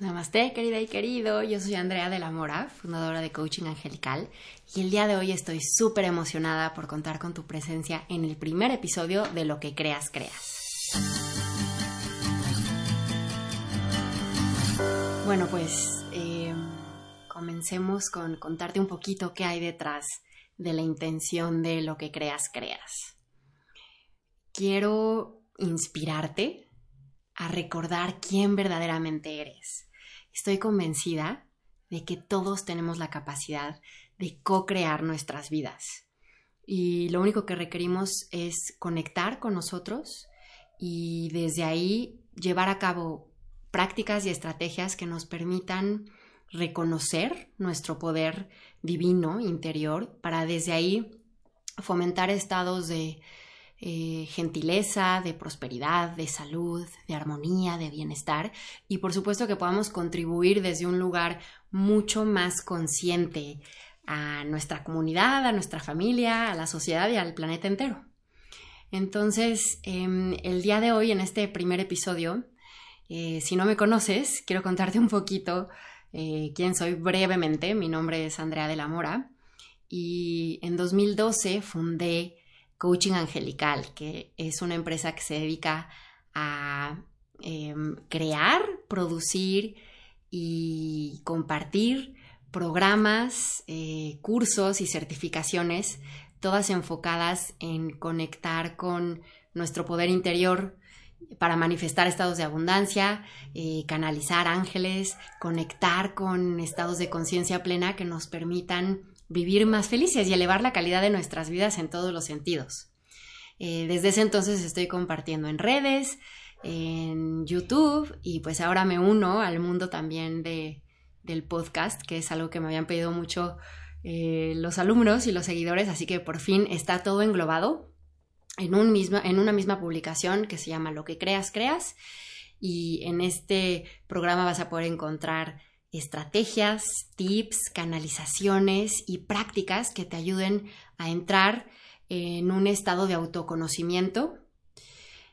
Namaste, querida y querido. Yo soy Andrea de la Mora, fundadora de Coaching Angelical, y el día de hoy estoy súper emocionada por contar con tu presencia en el primer episodio de Lo que creas, creas. Bueno, pues eh, comencemos con contarte un poquito qué hay detrás de la intención de Lo que creas, creas. Quiero inspirarte a recordar quién verdaderamente eres Estoy convencida de que todos tenemos la capacidad de co-crear nuestras vidas. Y lo único que requerimos es conectar con nosotros y desde ahí llevar a cabo prácticas y estrategias que nos permitan reconocer nuestro poder divino interior para desde ahí fomentar estados de eh, gentileza, de prosperidad, de salud, de armonía, de bienestar y por supuesto que podamos contribuir desde un lugar mucho más consciente a nuestra comunidad, a nuestra familia, a la sociedad y al planeta entero. Entonces, em, el día de hoy, en este primer episodio, eh, si no me conoces, quiero contarte un poquito eh, quién soy brevemente. Mi nombre es Andrea de la Mora y en 2012 fundé Coaching Angelical, que es una empresa que se dedica a em, crear, producir y compartir programas, eh, cursos y certificaciones, todas enfocadas en conectar con nuestro poder interior para manifestar estados de abundancia, eh, canalizar ángeles, conectar con estados de conciencia plena que nos permitan vivir más felices y elevar la calidad de nuestras vidas en todos los sentidos. Eh, desde ese entonces estoy compartiendo en redes, en YouTube y pues ahora me uno al mundo también de, del podcast, que es algo que me habían pedido mucho eh, los alumnos y los seguidores, así que por fin está todo englobado en, un mismo, en una misma publicación que se llama Lo que creas, creas. Y en este programa vas a poder encontrar estrategias, tips, canalizaciones y prácticas que te ayuden a entrar en un estado de autoconocimiento,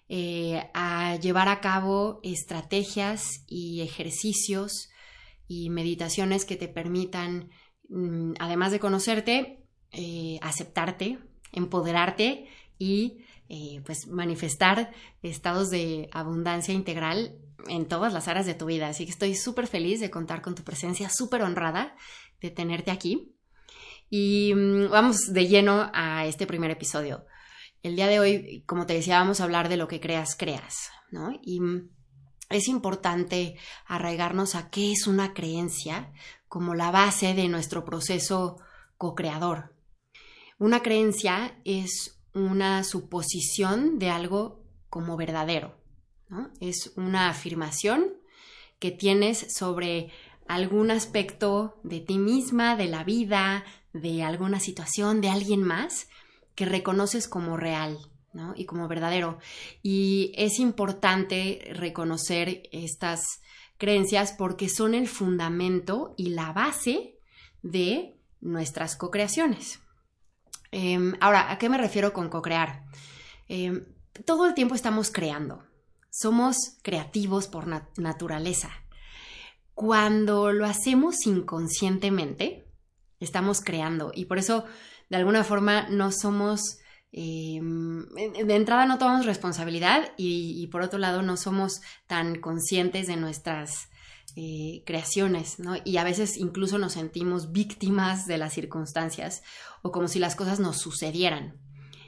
eh, a llevar a cabo estrategias y ejercicios y meditaciones que te permitan, mm, además de conocerte, eh, aceptarte, empoderarte y eh, pues manifestar estados de abundancia integral en todas las áreas de tu vida. Así que estoy súper feliz de contar con tu presencia, súper honrada de tenerte aquí. Y mm, vamos de lleno a este primer episodio. El día de hoy, como te decía, vamos a hablar de lo que creas, creas, ¿no? Y mm, es importante arraigarnos a qué es una creencia como la base de nuestro proceso co-creador. Una creencia es una suposición de algo como verdadero. Es una afirmación que tienes sobre algún aspecto de ti misma, de la vida, de alguna situación, de alguien más, que reconoces como real ¿no? y como verdadero. Y es importante reconocer estas creencias porque son el fundamento y la base de nuestras co-creaciones. Em, ahora, ¿a qué me refiero con co-crear? Em, todo el tiempo estamos creando. Somos creativos por naturaleza. Cuando lo hacemos inconscientemente, estamos creando y por eso, de alguna forma, no somos... Em, de entrada no tomamos responsabilidad y, por otro lado no somos tan conscientes de nuestras eh, creaciones, ¿no? Y a veces incluso nos sentimos víctimas de las circunstancias o como si las cosas nos sucedieran.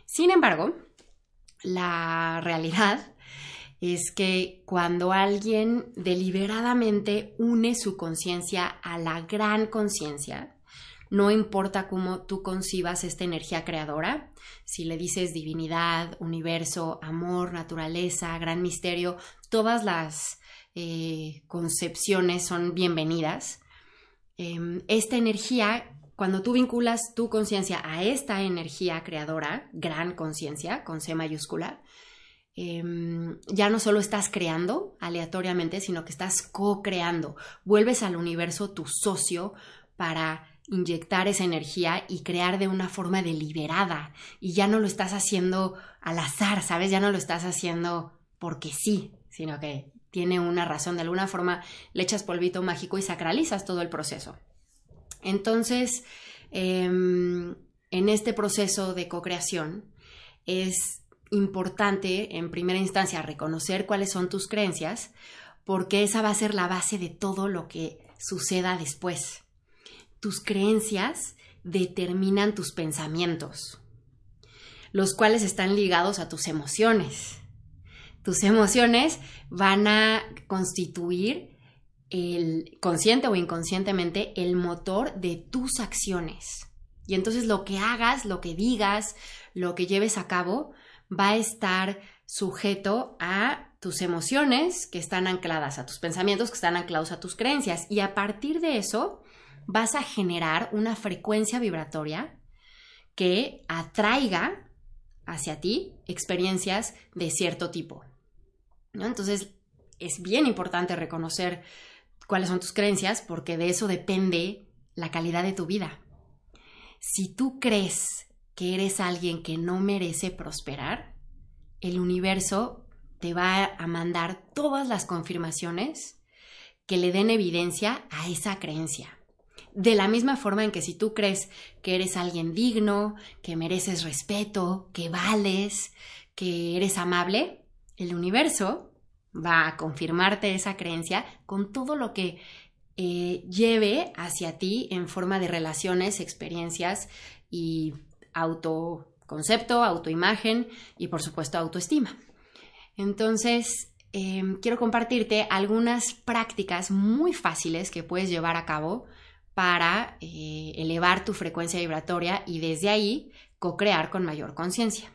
Sin embargo, la realidad es que cuando alguien deliberadamente une su conciencia a la gran conciencia, no importa cómo tú concibas esta energía creadora, si le dices divinidad, universo, amor, naturaleza, gran misterio, todas las eh, concepciones son bienvenidas. Em, esta energía, cuando tú vinculas tu conciencia a esta energía creadora, gran conciencia, con C mayúscula, em, ya no solo estás creando aleatoriamente, sino que estás co-creando. Vuelves al universo tu socio para inyectar esa energía y crear de una forma deliberada. Y ya no lo estás haciendo al azar, ¿sabes? Ya no lo estás haciendo porque sí, sino que tiene una razón. De alguna forma le echas polvito mágico y sacralizas todo el proceso. Entonces, em, en este proceso de co-creación es importante, en primera instancia, reconocer cuáles son tus creencias, porque esa va a ser la base de todo lo que suceda después. Tus creencias determinan tus pensamientos, los cuales están ligados a tus emociones. Tus emociones van a constituir el consciente o inconscientemente el motor de tus acciones. Y entonces lo que hagas, lo que digas, lo que lleves a cabo va a estar sujeto a tus emociones que están ancladas, a tus pensamientos que están anclados a tus creencias. Y a partir de eso vas a generar una frecuencia vibratoria que atraiga hacia ti experiencias de cierto tipo. Entonces, es bien importante reconocer cuáles son tus creencias porque de eso depende la calidad de tu vida. Si tú crees que eres alguien que no merece prosperar, el universo te va a mandar todas las confirmaciones que le den evidencia a esa creencia. De la misma forma en que si tú crees que eres alguien digno, que mereces respeto, que vales, que eres amable, el universo va a confirmarte esa creencia con todo lo que eh, lleve hacia ti en forma de relaciones, experiencias y autoconcepto, autoimagen y por supuesto autoestima. Entonces, em, quiero compartirte algunas prácticas muy fáciles que puedes llevar a cabo para eh, elevar tu frecuencia vibratoria y desde ahí co-crear con mayor conciencia.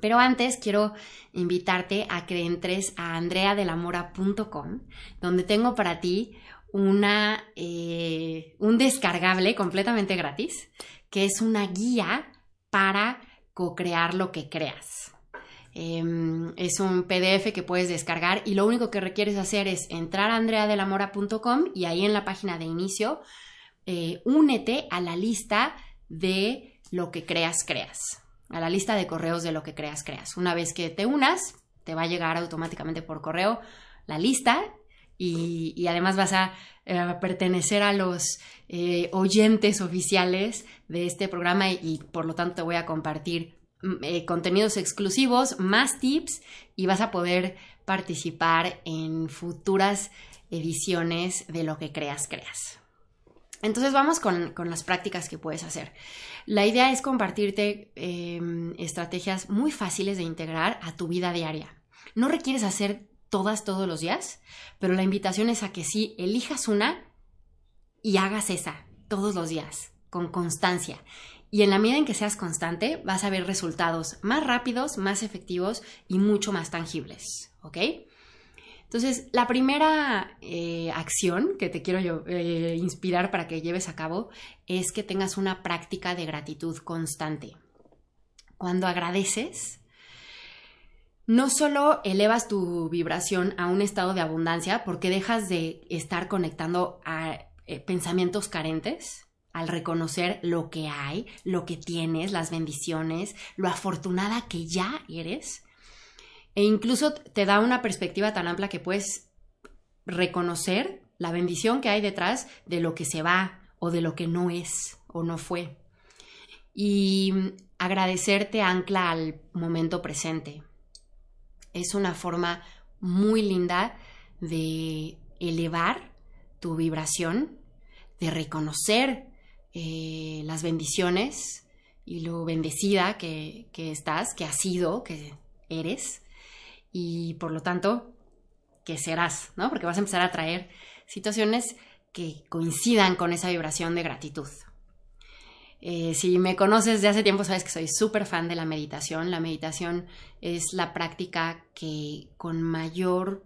Pero antes quiero invitarte a que entres a andreadelamora.com, donde tengo para ti una, eh, un descargable completamente gratis, que es una guía para co-crear lo que creas. Em, es un PDF que puedes descargar y lo único que requieres hacer es entrar a andreadelamora.com y ahí en la página de inicio eh, únete a la lista de lo que creas, creas, a la lista de correos de lo que creas, creas. Una vez que te unas, te va a llegar automáticamente por correo la lista y, además vas a eh, pertenecer a los eh, oyentes oficiales de este programa y, por lo tanto te voy a compartir mm, contenidos exclusivos, más tips y vas a poder participar en futuras ediciones de lo que creas, creas. Entonces vamos con, las prácticas que puedes hacer. La idea es compartirte em, estrategias muy fáciles de integrar a tu vida diaria. No requieres hacer todas todos los días, pero la invitación es a que sí elijas una y hagas esa todos los días, con constancia. Y en la medida en que seas constante, vas a ver resultados más rápidos, más efectivos y mucho más tangibles. ¿Ok? Entonces, la primera eh, acción que te quiero yo, eh, inspirar para que lleves a cabo es que tengas una práctica de gratitud constante. Cuando agradeces, no solo elevas tu vibración a un estado de abundancia porque dejas de estar conectando a eh, pensamientos carentes, al reconocer lo que hay, lo que tienes, las bendiciones, lo afortunada que ya eres, e incluso te da una perspectiva tan amplia que puedes reconocer la bendición que hay detrás de lo que se va o de lo que no es o no fue. Y agradecerte ancla al momento presente. Es una forma muy linda de elevar tu vibración, de reconocer eh, las bendiciones y lo bendecida que, que estás, que has sido, que eres y por lo tanto que serás, ¿no? Porque vas a empezar a traer situaciones que coincidan con esa vibración de gratitud. Eh, si me conoces de hace tiempo, sabes que soy súper fan de la meditación. La meditación es la práctica que con mayor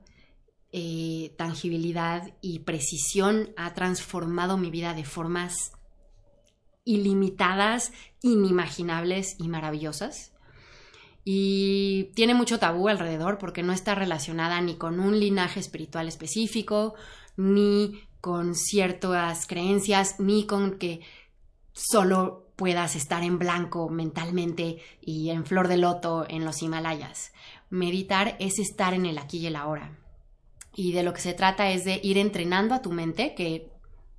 eh, tangibilidad y precisión ha transformado mi vida de formas ilimitadas, inimaginables y maravillosas y tiene mucho tabú alrededor porque no está relacionada ni con un linaje espiritual específico, ni con ciertas creencias, ni con que solo puedas estar en blanco mentalmente y en flor de loto en los Himalayas. Meditar es estar en el aquí y el ahora. Y de lo que se trata es de ir entrenando a tu mente, que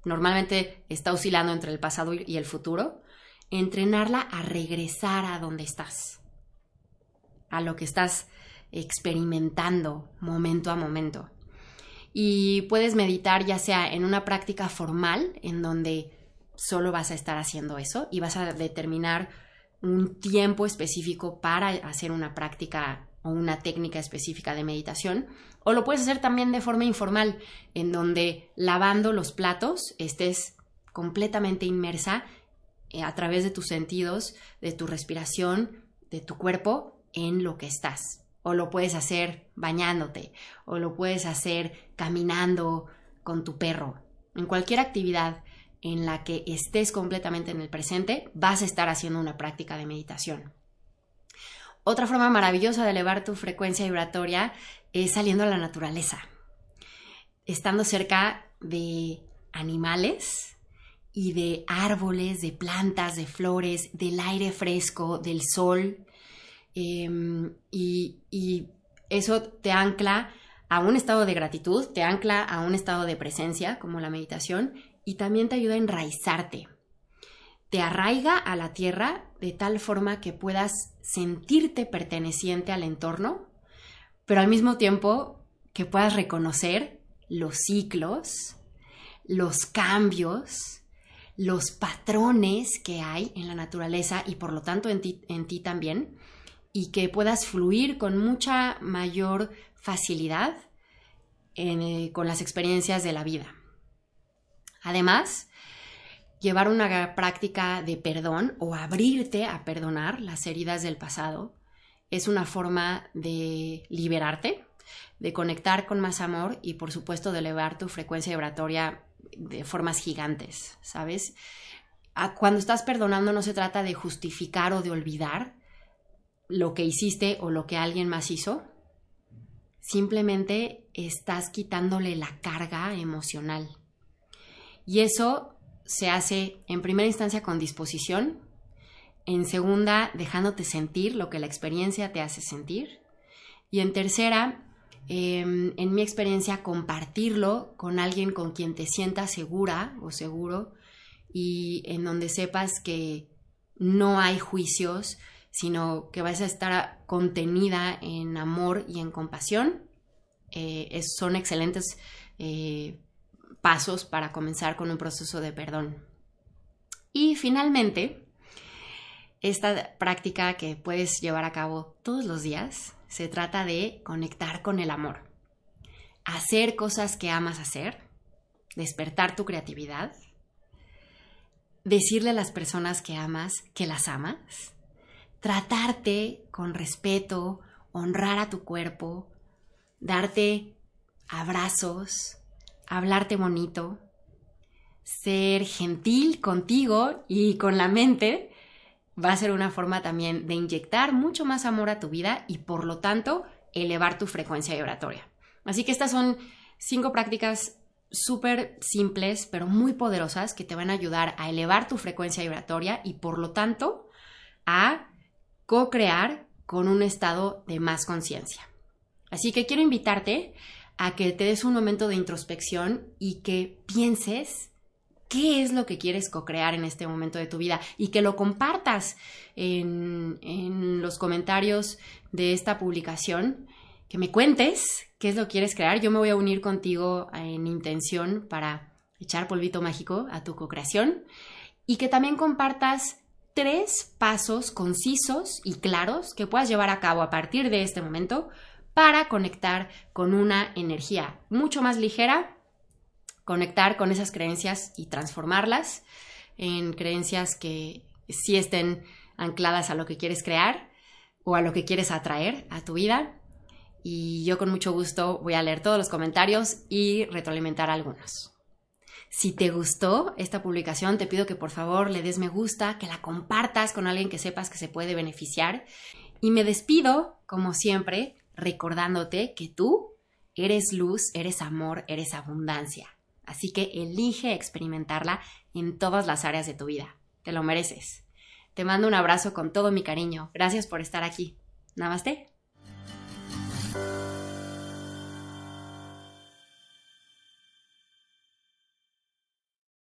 normalmente está oscilando entre el pasado y el futuro, entrenarla a regresar a donde estás, a lo que estás experimentando momento a momento. Y puedes meditar ya sea en una práctica formal, en donde solo vas a estar haciendo eso y vas a determinar un tiempo específico para hacer una práctica o una técnica específica de meditación. O lo puedes hacer también de forma informal, en donde lavando los platos estés completamente inmersa eh, a través de tus sentidos, de tu respiración, de tu cuerpo, en lo que estás. O lo puedes hacer bañándote, o lo puedes hacer caminando con tu perro. En cualquier actividad en la que estés completamente en el presente, vas a estar haciendo una práctica de meditación. Otra forma maravillosa de elevar tu frecuencia vibratoria es saliendo a la naturaleza, estando cerca de animales y de árboles, de plantas, de flores, del aire fresco, del sol. Em, y, y eso te ancla a un estado de gratitud, te ancla a un estado de presencia, como la meditación, y también te ayuda a enraizarte. Te arraiga a la tierra de tal forma que puedas sentirte perteneciente al entorno, pero al mismo tiempo que puedas reconocer los ciclos, los cambios, los patrones que hay en la naturaleza y por lo tanto en ti, también, y que puedas fluir con mucha mayor facilidad eh, con las experiencias de la vida. Además, llevar una práctica de perdón o abrirte a perdonar las heridas del pasado es una forma de liberarte, de conectar con más amor y por supuesto de elevar tu frecuencia vibratoria de formas gigantes, ¿sabes? Cuando estás perdonando no se trata de justificar o de olvidar lo que hiciste o lo que alguien más hizo, simplemente estás quitándole la carga emocional y eso se hace en primera instancia con disposición, en segunda dejándote sentir lo que la experiencia te hace sentir y en tercera, em, en mi experiencia, compartirlo con alguien con quien te sientas segura o seguro y en donde sepas que no hay juicios, sino que vas a estar contenida en amor y en compasión. Eh, son excelentes eh, pasos para comenzar con un proceso de perdón. Y finalmente, esta práctica que puedes llevar a cabo todos los días se trata de conectar con el amor. Hacer cosas que amas hacer, despertar tu creatividad, decirle a las personas que amas que las amas, tratarte con respeto, honrar a tu cuerpo, darte abrazos, hablarte bonito, ser gentil contigo y con la mente, va a ser una forma también de inyectar mucho más amor a tu vida y por lo tanto elevar tu frecuencia vibratoria. Así que estas son cinco prácticas súper simples pero muy poderosas que te van a ayudar a elevar tu frecuencia vibratoria y por lo tanto a co-crear con un estado de más conciencia. Así que quiero invitarte a que te des un momento de introspección y que pienses qué es lo que quieres co-crear en este momento de tu vida y que lo compartas en, en, los comentarios de esta publicación, que me cuentes qué es lo que quieres crear. Yo me voy a unir contigo en intención para echar polvito mágico a tu co-creación y que también compartas tres pasos concisos y claros que puedas llevar a cabo a partir de este momento para conectar con una energía mucho más ligera, conectar con esas creencias y transformarlas en creencias que sí estén ancladas a lo que quieres crear o a lo que quieres atraer a tu vida. Y yo con mucho gusto voy a leer todos los comentarios y retroalimentar algunos. Si te gustó esta publicación, te pido que por favor le des me gusta, que la compartas con alguien que sepas que se puede beneficiar. Y me despido, como siempre, recordándote que tú eres luz, eres amor, eres abundancia. Así que elige experimentarla en todas las áreas de tu vida. Te lo mereces. Te mando un abrazo con todo mi cariño. Gracias por estar aquí. Namaste.